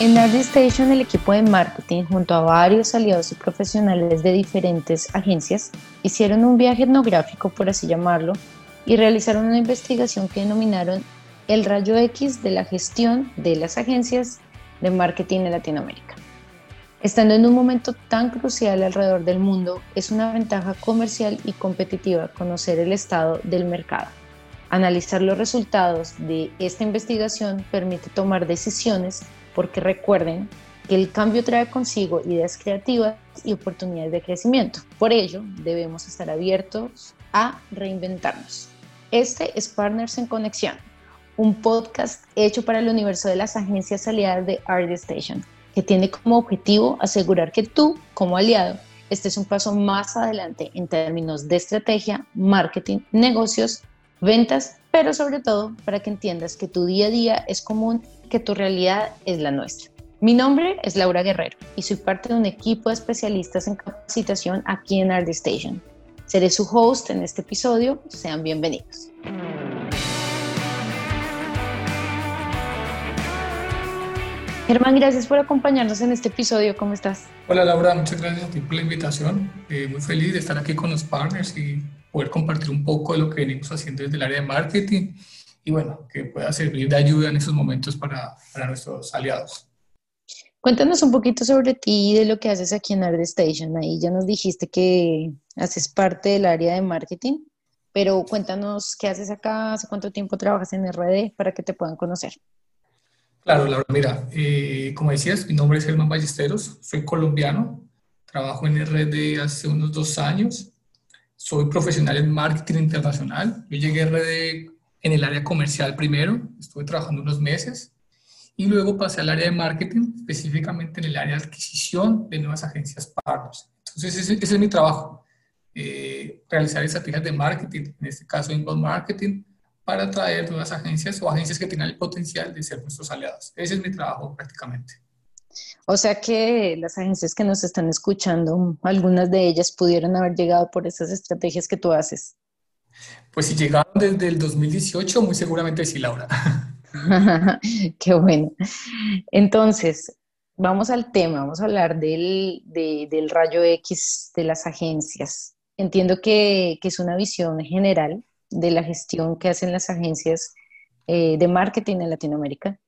En Art Station, el equipo de marketing, junto a varios aliados y profesionales de diferentes agencias, hicieron un viaje etnográfico, por así llamarlo, y realizaron una investigación que denominaron el rayo X de la gestión de las agencias de marketing en Latinoamérica. Estando en un momento tan crucial alrededor del mundo, es una ventaja comercial y competitiva conocer el estado del mercado. Analizar los resultados de esta investigación permite tomar decisiones porque recuerden que el cambio trae consigo ideas creativas y oportunidades de crecimiento. Por ello, debemos estar abiertos a reinventarnos. Este es Partners en Conexión, un podcast hecho para el universo de las agencias aliadas de Art Station, que tiene como objetivo asegurar que tú, como aliado, estés un paso más adelante en términos de estrategia, marketing, negocios, ventas, pero sobre todo para que entiendas que tu día a día es común que tu realidad es la nuestra. Mi nombre es Laura Guerrero y soy parte de un equipo de especialistas en capacitación aquí en Art Station. Seré su host en este episodio. Sean bienvenidos. Germán, gracias por acompañarnos en este episodio. ¿Cómo estás? Hola Laura, muchas gracias a ti por la invitación. Eh, muy feliz de estar aquí con los partners y poder compartir un poco de lo que venimos haciendo desde el área de marketing y bueno, que pueda servir de ayuda en esos momentos para, para nuestros aliados. Cuéntanos un poquito sobre ti y de lo que haces aquí en Art Station. Ahí ya nos dijiste que haces parte del área de marketing, pero cuéntanos qué haces acá, hace cuánto tiempo trabajas en RD para que te puedan conocer. Claro, Laura, mira, eh, como decías, mi nombre es Germán Ballesteros, soy colombiano, trabajo en RD hace unos dos años, soy profesional en marketing internacional. Yo llegué a RD en el área comercial primero, estuve trabajando unos meses y luego pasé al área de marketing, específicamente en el área de adquisición de nuevas agencias partners. Entonces, ese, es mi trabajo, eh, realizar estrategias de marketing, en este caso inbound marketing, para atraer nuevas agencias o agencias que tengan el potencial de ser nuestros aliados. Ese es mi trabajo prácticamente. O sea que las agencias que nos están escuchando, algunas de ellas pudieron haber llegado por esas estrategias que tú haces. Pues si llegaron desde el 2018, muy seguramente sí, Laura. Qué bueno. Entonces, vamos al tema, vamos a hablar del, del rayo X de las agencias. Entiendo que, que, es una visión general de la gestión que hacen las agencias eh, de marketing en Latinoamérica.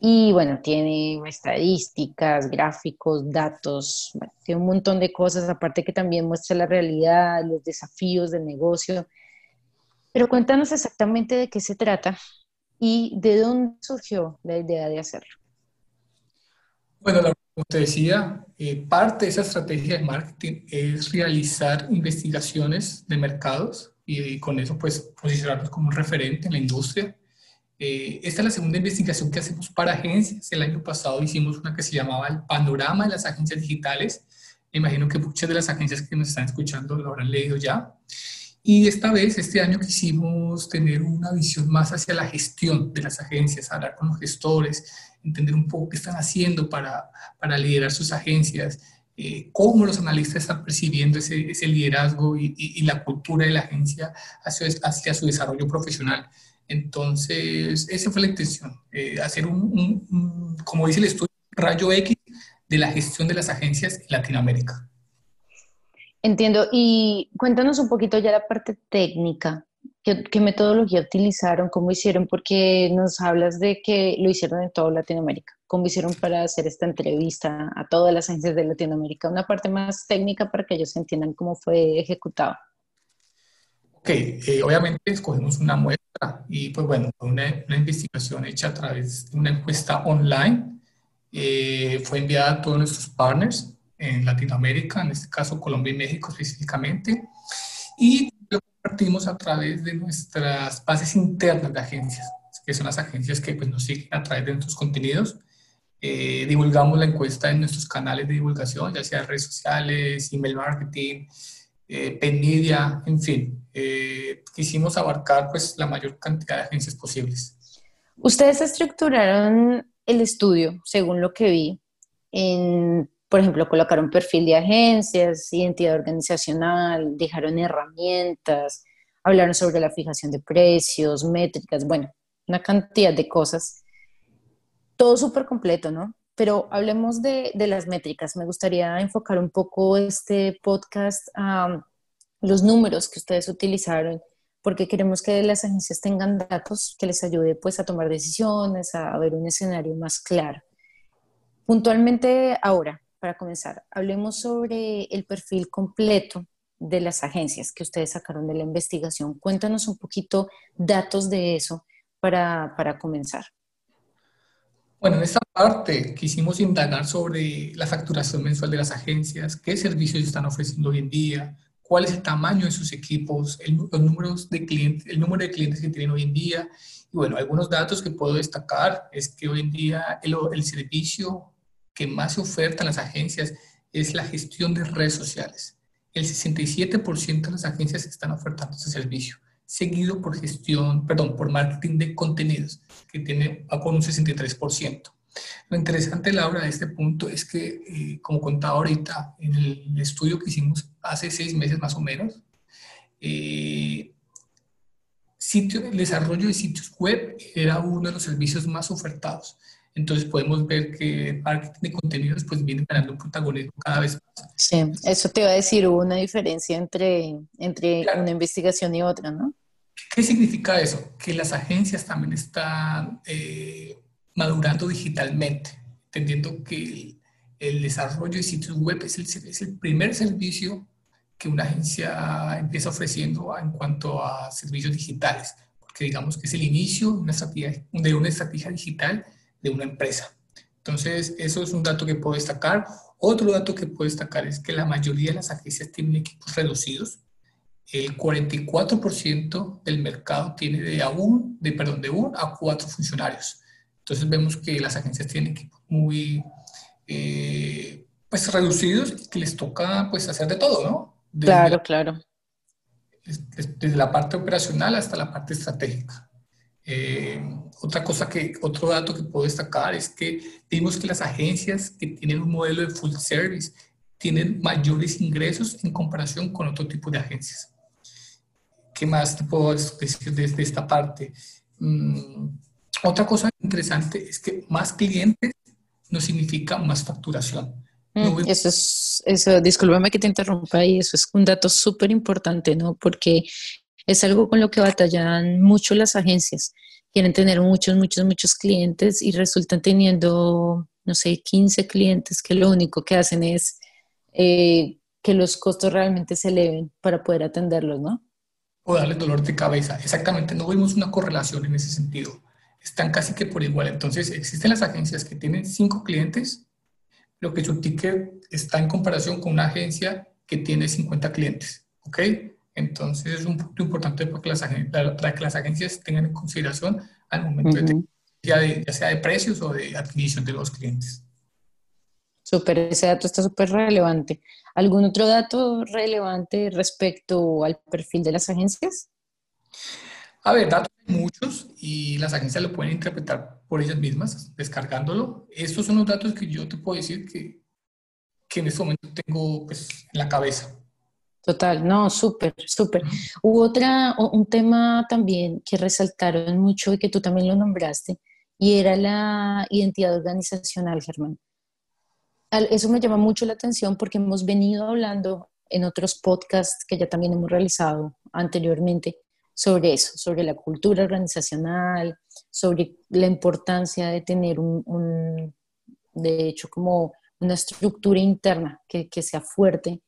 Y bueno, tiene estadísticas, gráficos, datos, tiene un montón de cosas, aparte que también muestra la realidad, los desafíos del negocio. Pero cuéntanos exactamente de qué se trata y de dónde surgió la idea de hacerlo. Bueno, como te decía, eh, parte de esa estrategia de marketing es realizar investigaciones de mercados y, con eso pues posicionarnos como un referente en la industria. Eh, esta es la segunda investigación que hacemos para agencias. El año pasado hicimos una que se llamaba el panorama de las agencias digitales. Me imagino que muchas de las agencias que nos están escuchando lo habrán leído ya. Y esta vez, este año, quisimos tener una visión más hacia la gestión de las agencias, hablar con los gestores, entender un poco qué están haciendo para, para liderar sus agencias, eh, cómo los analistas están percibiendo ese, ese liderazgo y, la cultura de la agencia hacia, hacia, su desarrollo profesional. Entonces, esa fue la intención, eh, hacer un, un, como dice el estudio, rayo X de la gestión de las agencias en Latinoamérica. Entiendo. Y cuéntanos un poquito ya la parte técnica. ¿Qué, metodología utilizaron? ¿Cómo hicieron? Porque nos hablas de que lo hicieron en toda Latinoamérica. ¿Cómo hicieron para hacer esta entrevista a todas las agencias de Latinoamérica? Una parte más técnica para que ellos entiendan cómo fue ejecutado. Ok, eh, obviamente escogimos una muestra y pues bueno, una, una investigación hecha a través de una encuesta online. Eh, fue enviada a todos nuestros partners en Latinoamérica, en este caso Colombia y México específicamente, y lo compartimos a través de nuestras bases internas de agencias, que son las agencias que pues, nos siguen a través de nuestros contenidos. Eh, divulgamos la encuesta en nuestros canales de divulgación, ya sea redes sociales, email marketing, eh, media, en fin. Eh, quisimos abarcar pues la mayor cantidad de agencias posibles. Ustedes estructuraron el estudio, según lo que vi, en por ejemplo, colocaron perfil de agencias, identidad organizacional, dejaron herramientas, hablaron sobre la fijación de precios, métricas, bueno, una cantidad de cosas. Todo súper completo, ¿no? pero hablemos de, las métricas. Me gustaría enfocar un poco este podcast a los números que ustedes utilizaron, porque queremos que las agencias tengan datos que les ayude pues a tomar decisiones, a ver un escenario más claro. Puntualmente ahora, para comenzar, hablemos sobre el perfil completo de las agencias que ustedes sacaron de la investigación. Cuéntanos un poquito datos de eso para, para comenzar. Bueno, en esta parte quisimos indagar sobre la facturación mensual de las agencias, qué servicios están ofreciendo hoy en día, cuál es el tamaño de sus equipos, el, los números de clientes, el número de clientes que tienen hoy en día. Y bueno, algunos datos que puedo destacar es que hoy en día el, el servicio que más se oferta en las agencias es la gestión de redes sociales el 67% de las agencias están ofertando ese servicio, seguido por gestión, perdón, por marketing de contenidos, que tiene con un 63%. Lo interesante, Laura, de este punto es que, eh, como contaba ahorita, en el estudio que hicimos hace seis meses más o menos, eh, sitio, el desarrollo de sitios web era uno de los servicios más ofertados. Entonces podemos ver que el marketing de contenidos pues viene ganando un protagonismo cada vez más. Sí, eso te iba a decir, hubo una diferencia entre, entre una investigación y otra, ¿no? ¿Qué significa eso? Que las agencias también están eh, madurando digitalmente, entendiendo que el, desarrollo de sitios web es el, es el primer servicio que una agencia empieza ofreciendo en cuanto a servicios digitales, porque digamos que es el inicio de una estrategia, de una estrategia digital de una empresa. Entonces, eso es un dato que puedo destacar. Otro dato que puedo destacar es que la mayoría de las agencias tienen equipos reducidos. El 44% del mercado tiene de, a un, de, perdón, de un a cuatro funcionarios. Entonces vemos que las agencias tienen equipos muy eh, pues, reducidos y que les toca pues, hacer de todo, ¿no? claro, claro. desde la parte operacional hasta la parte estratégica. Eh, otra cosa que, otro dato que puedo destacar es que vimos que las agencias que tienen un modelo de full service tienen mayores ingresos en comparación con otro tipo de agencias. ¿Qué más te puedo decir desde esta parte? Mm, otra cosa interesante es que más clientes no significa más facturación. Mm, eso es, eso, discúlpame que te interrumpa ahí, eso es un dato súper importante, ¿no? Porque es algo con lo que batallan mucho las agencias. Quieren tener muchos, muchos, muchos clientes y resultan teniendo, no sé, 15 clientes que lo único que hacen es eh, que los costos realmente se eleven para poder atenderlos, ¿no? O darle dolor de cabeza. Exactamente, no vemos una correlación en ese sentido. Están casi que por igual. Entonces, existen las agencias que tienen 5 clientes, lo que su ticket está en comparación con una agencia que tiene 50 clientes. ¿Ok? Entonces es un punto importante para que las, para que las agencias tengan en consideración al momento de, ya, ya sea de precios o de adquisición de los clientes. Súper, ese dato está súper relevante. ¿Algún otro dato relevante respecto al perfil de las agencias? A ver, datos hay muchos y las agencias lo pueden interpretar por ellas mismas, descargándolo. Estos son los datos que yo te puedo decir que, que en este momento tengo pues, en la cabeza. Total, no, súper, súper. Hubo otra, un tema también que resaltaron mucho y que tú también lo nombraste, y era la identidad organizacional, Germán. Eso me llama mucho la atención porque hemos venido hablando en otros podcasts que ya también hemos realizado anteriormente sobre eso, sobre la cultura organizacional, sobre la importancia de tener un, de hecho, como una estructura interna que, que sea fuerte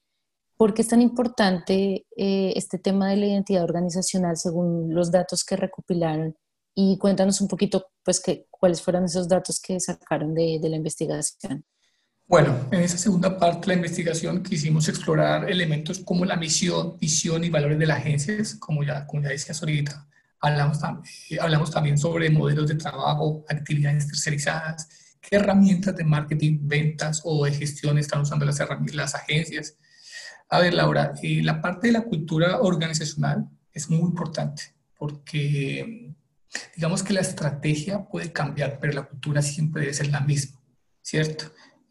¿Por qué es tan importante eh, este tema de la identidad organizacional según los datos que recopilaron? Y cuéntanos un poquito, pues, que, cuáles fueron esos datos que sacaron de, de la investigación. Bueno, en esa segunda parte de la investigación quisimos explorar elementos como la misión, visión y valores de las agencias, como ya, como ya decías ahorita. Hablamos, eh, hablamos también sobre modelos de trabajo, actividades tercerizadas, qué herramientas de marketing, ventas o de gestión están usando las, las agencias, a ver, Laura, eh, la parte de la cultura organizacional es muy importante porque digamos que la estrategia puede cambiar, pero la cultura siempre debe ser la misma, ¿cierto?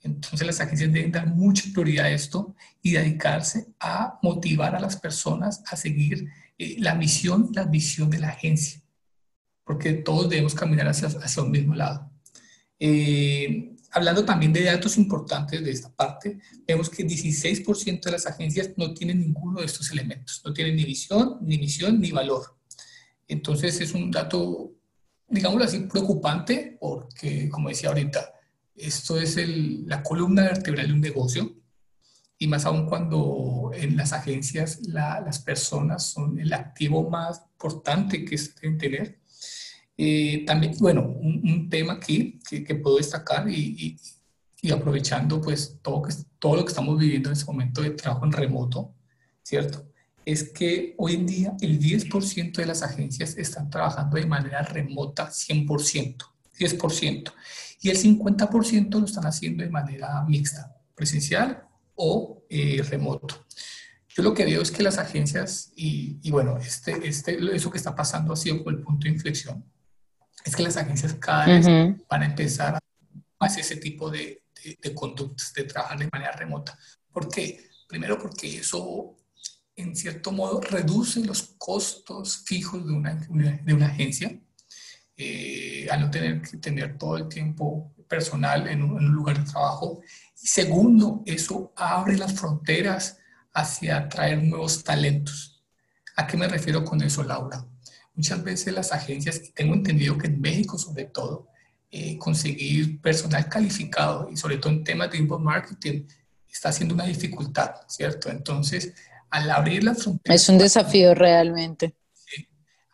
Entonces las agencias deben dar mucha prioridad a esto y dedicarse a motivar a las personas a seguir eh, la misión la visión de la agencia, porque todos debemos caminar hacia, hacia un mismo lado. Eh, hablando también de datos importantes de esta parte, vemos que 16% de las agencias no tienen ninguno de estos elementos, no tienen ni visión, ni misión, ni valor. Entonces es un dato, digámoslo así, preocupante porque, como decía ahorita, esto es el, la columna vertebral de un negocio y más aún cuando en las agencias las personas son el activo más importante que se deben tener. Eh, también, bueno, un, tema aquí que, que, puedo destacar y, y, aprovechando pues todo, todo lo que estamos viviendo en este momento de trabajo en remoto, ¿cierto? Es que hoy en día el 10% de las agencias están trabajando de manera remota 100%, 10%, y el 50% lo están haciendo de manera mixta, presencial o eh, remoto. Yo lo que veo es que las agencias, y, bueno, este, este, eso que está pasando ha sido por el punto de inflexión, es que las agencias cada vez van a empezar a hacer ese tipo de, de, conductas, de trabajar de manera remota. ¿Por qué? Primero porque eso, en cierto modo, reduce los costos fijos de una, de una agencia, eh, al no tener que tener todo el tiempo personal en un, en un lugar de trabajo. Y segundo, eso abre las fronteras hacia atraer nuevos talentos. ¿A qué me refiero con eso, Laura? Muchas veces las agencias, tengo entendido que en México sobre todo, eh, conseguir personal calificado y sobre todo en temas de inbound marketing está siendo una dificultad, ¿cierto? Entonces, al abrir las fronteras... Es un desafío realmente.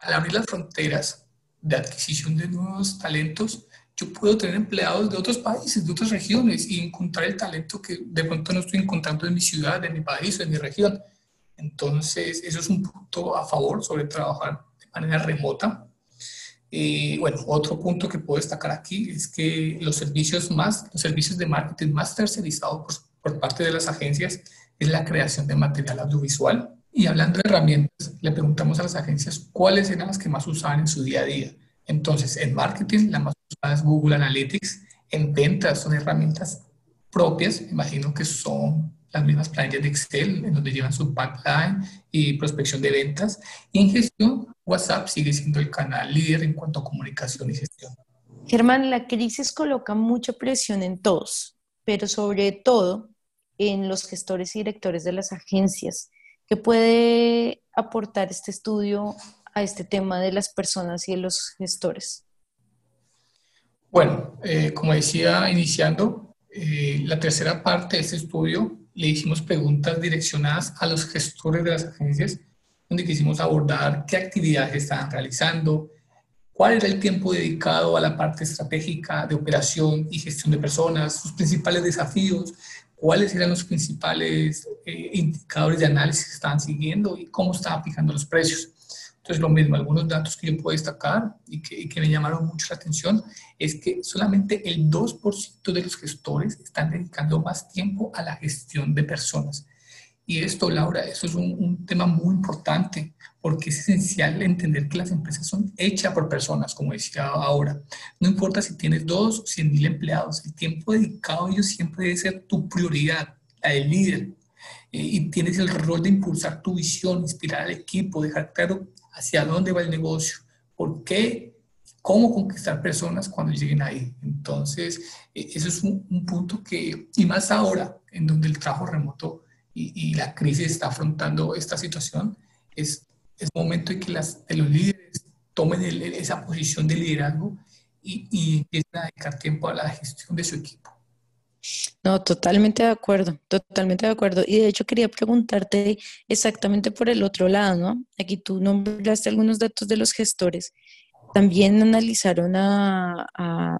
al abrir las fronteras de adquisición de nuevos talentos, yo puedo tener empleados de otros países, de otras regiones y encontrar el talento que de pronto no estoy encontrando en mi ciudad, en mi país o en mi región. Entonces, eso es un punto a favor sobre trabajar manera remota. Eh, bueno, otro punto que puedo destacar aquí es que los servicios más, los servicios de marketing más tercerizados por, por parte de las agencias es la creación de material audiovisual. Y hablando de herramientas, le preguntamos a las agencias cuáles eran las que más usaban en su día a día. Entonces, en marketing, la más usada es Google Analytics. En ventas son herramientas propias, imagino que son las mismas planillas de Excel, en donde llevan su pipeline y prospección de ventas. Y en gestión, WhatsApp sigue siendo el canal líder en cuanto a comunicación y gestión. Germán, la crisis coloca mucha presión en todos, pero sobre todo en los gestores y directores de las agencias. ¿Qué puede aportar este estudio a este tema de las personas y de los gestores? Bueno, eh, como decía iniciando, eh, la tercera parte de este estudio le hicimos preguntas direccionadas a los gestores de las agencias, donde quisimos abordar qué actividades estaban realizando, cuál era el tiempo dedicado a la parte estratégica de operación y gestión de personas, sus principales desafíos, cuáles eran los principales eh, indicadores de análisis que estaban siguiendo y cómo estaban fijando los precios. Entonces, lo mismo, algunos datos que yo puedo destacar y que, me llamaron mucho la atención es que solamente el 2% de los gestores están dedicando más tiempo a la gestión de personas. Y esto, Laura, eso es un, un, tema muy importante porque es esencial entender que las empresas son hechas por personas, como decía ahora. No importa si tienes dos o cien mil empleados, el tiempo dedicado a ellos siempre debe ser tu prioridad, la del líder. Eh, y tienes el rol de impulsar tu visión, inspirar al equipo, dejar claro hacia dónde va el negocio, por qué, cómo conquistar personas cuando lleguen ahí. Entonces, e, eso es un, punto que, y más ahora, en donde el trabajo remoto y, la crisis está afrontando esta situación, es, es momento de que las, de los líderes tomen esa posición de liderazgo y, y empiecen a dedicar tiempo a la gestión de su equipo. No, totalmente de acuerdo, totalmente de acuerdo. Y de hecho quería preguntarte exactamente por el otro lado, ¿no? Aquí tú nombraste algunos datos de los gestores. También analizaron a,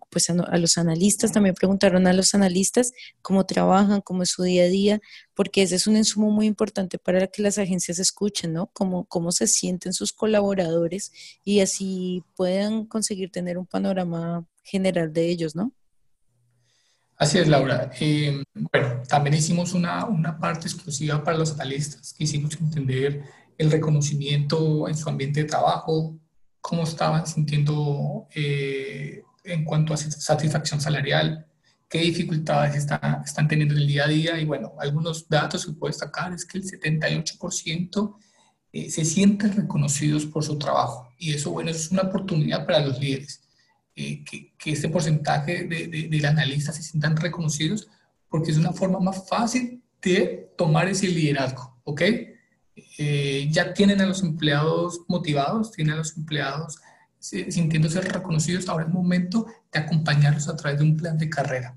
pues a, los analistas, también preguntaron a los analistas cómo trabajan, cómo es su día a día, porque ese es un insumo muy importante para que las agencias escuchen, ¿no? Cómo, cómo se sienten sus colaboradores y así puedan conseguir tener un panorama general de ellos, ¿no? Así es, Laura. Eh, bueno, también hicimos una, una, parte exclusiva para los analistas. Quisimos entender el reconocimiento en su ambiente de trabajo, cómo estaban sintiendo eh, en cuanto a satisfacción salarial, qué dificultades está, están teniendo en el día a día. Y bueno, algunos datos que puedo destacar es que el 78% eh, se sienten reconocidos por su trabajo. Y eso, bueno, es una oportunidad para los líderes eh, que, que, este porcentaje de, de, de analistas se sientan reconocidos, porque es una forma más fácil de tomar ese liderazgo, ¿ok? Eh, ya tienen a los empleados motivados, tienen a los empleados sintiéndose reconocidos, ahora es momento de acompañarlos a través de un plan de carrera.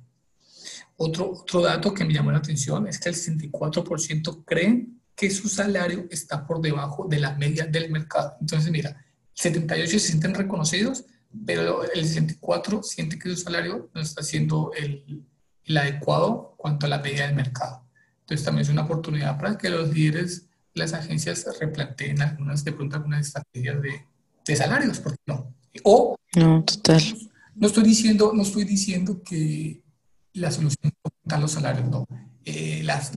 Otro, otro dato que me llamó la atención es que el 64% creen que su salario está por debajo de la media del mercado. Entonces, mira, 78 se sienten reconocidos, pero el 64 siente que su salario no está siendo el, el adecuado cuanto a la media del mercado. Entonces, también es una oportunidad para que los líderes las agencias replanteen algunas, de pronto algunas estrategias de, de salarios, ¿por qué no? O, no, total. No estoy diciendo, no estoy diciendo que la solución es aumentar los salarios, no. Eh, las,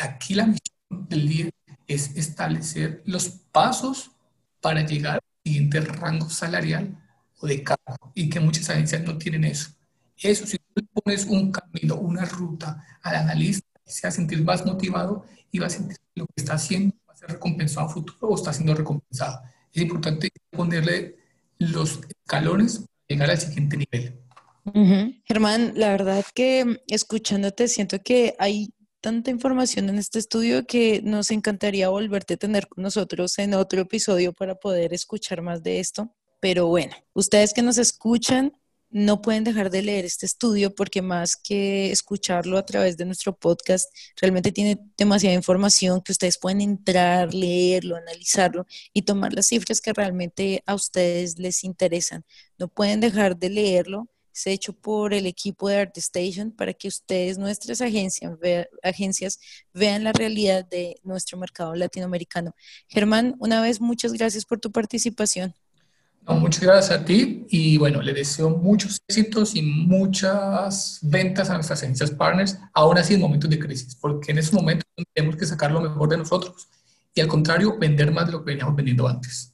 aquí la misión del líder es establecer los pasos para llegar al siguiente rango salarial o de cargo, y que muchas agencias no tienen eso. Eso, si tú pones un camino, una ruta al analista, se va a sentir más motivado y va a sentir que lo que está haciendo va a ser recompensado a futuro o está siendo recompensado. Es importante ponerle los escalones para llegar al siguiente nivel. Germán, la verdad que escuchándote siento que hay tanta información en este estudio que nos encantaría volverte a tener con nosotros en otro episodio para poder escuchar más de esto. Pero bueno, ustedes que nos escuchan, no pueden dejar de leer este estudio porque más que escucharlo a través de nuestro podcast, realmente tiene demasiada información que ustedes pueden entrar, leerlo, analizarlo y tomar las cifras que realmente a ustedes les interesan. No pueden dejar de leerlo. Es hecho por el equipo de ArtStation para que ustedes, nuestras agencias, agencias, vean la realidad de nuestro mercado latinoamericano. Germán, una vez, muchas gracias por tu participación muchas gracias a ti y bueno, le deseo muchos éxitos y muchas ventas a nuestras agencias partners, aún así en momentos de crisis, porque en esos momentos tenemos que sacar lo mejor de nosotros y al contrario, vender más de lo que veníamos vendiendo antes.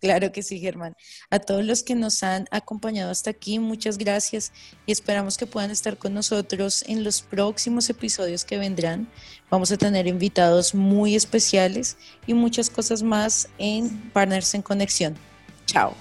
Claro que sí, Germán. A todos los que nos han acompañado hasta aquí, muchas gracias y esperamos que puedan estar con nosotros en los próximos episodios que vendrán. Vamos a tener invitados muy especiales y muchas cosas más en Partners en Conexión. Chao.